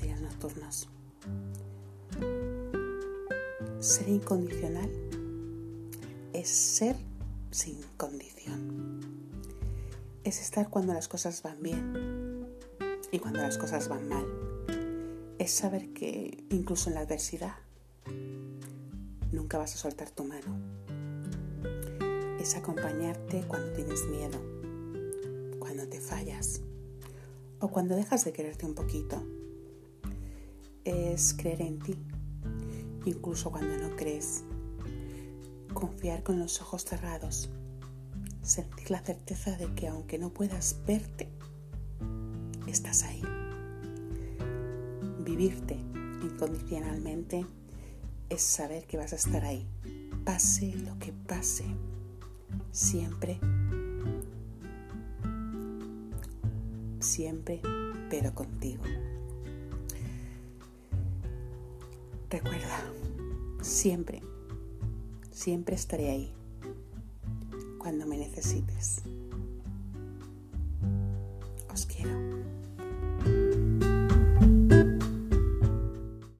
diurnas y las nocturnas. Ser incondicional es ser sin condición. Es estar cuando las cosas van bien y cuando las cosas van mal. Es saber que incluso en la adversidad nunca vas a soltar tu mano. Es acompañarte cuando tienes miedo, cuando te fallas o cuando dejas de quererte un poquito es creer en ti, incluso cuando no crees. Confiar con los ojos cerrados. Sentir la certeza de que aunque no puedas verte, estás ahí. Vivirte incondicionalmente es saber que vas a estar ahí, pase lo que pase, siempre, siempre, pero contigo. Recuerda, siempre, siempre estaré ahí cuando me necesites. Os quiero.